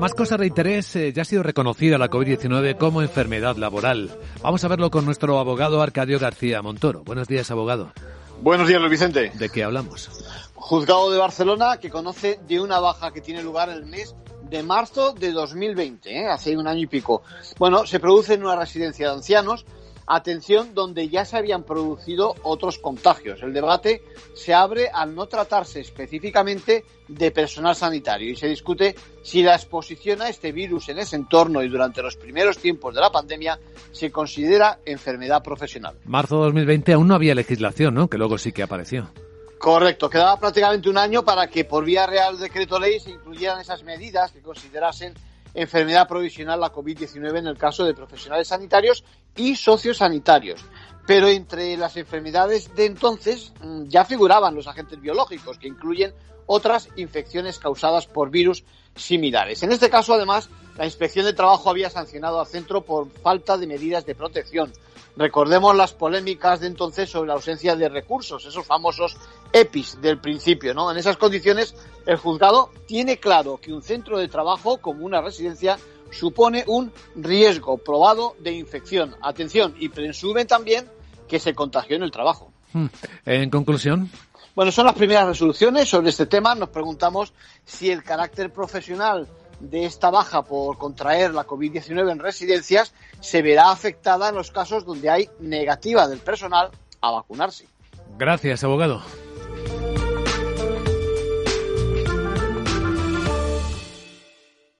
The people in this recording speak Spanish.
Más cosas de interés, eh, ya ha sido reconocida la COVID-19 como enfermedad laboral. Vamos a verlo con nuestro abogado Arcadio García Montoro. Buenos días, abogado. Buenos días, Luis Vicente. ¿De qué hablamos? Juzgado de Barcelona que conoce de una baja que tiene lugar el mes de marzo de 2020, ¿eh? hace un año y pico. Bueno, se produce en una residencia de ancianos atención donde ya se habían producido otros contagios. El debate se abre al no tratarse específicamente de personal sanitario y se discute si la exposición a este virus en ese entorno y durante los primeros tiempos de la pandemia se considera enfermedad profesional. Marzo de 2020 aún no había legislación, ¿no? Que luego sí que apareció. Correcto, quedaba prácticamente un año para que por vía real decreto ley se incluyeran esas medidas que considerasen enfermedad provisional la COVID-19 en el caso de profesionales sanitarios y sociosanitarios. Pero entre las enfermedades de entonces mm, ya figuraban los agentes biológicos, que incluyen otras infecciones causadas por virus similares. En este caso, además, la Inspección de Trabajo había sancionado al centro por falta de medidas de protección. Recordemos las polémicas de entonces sobre la ausencia de recursos, esos famosos EPIs del principio, ¿no? En esas condiciones, el juzgado tiene claro que un centro de trabajo, como una residencia, supone un riesgo probado de infección. Atención, y presumen también que se contagió en el trabajo. Hmm. En conclusión. Bueno, son las primeras resoluciones sobre este tema. Nos preguntamos si el carácter profesional de esta baja por contraer la COVID-19 en residencias se verá afectada en los casos donde hay negativa del personal a vacunarse. Gracias, abogado.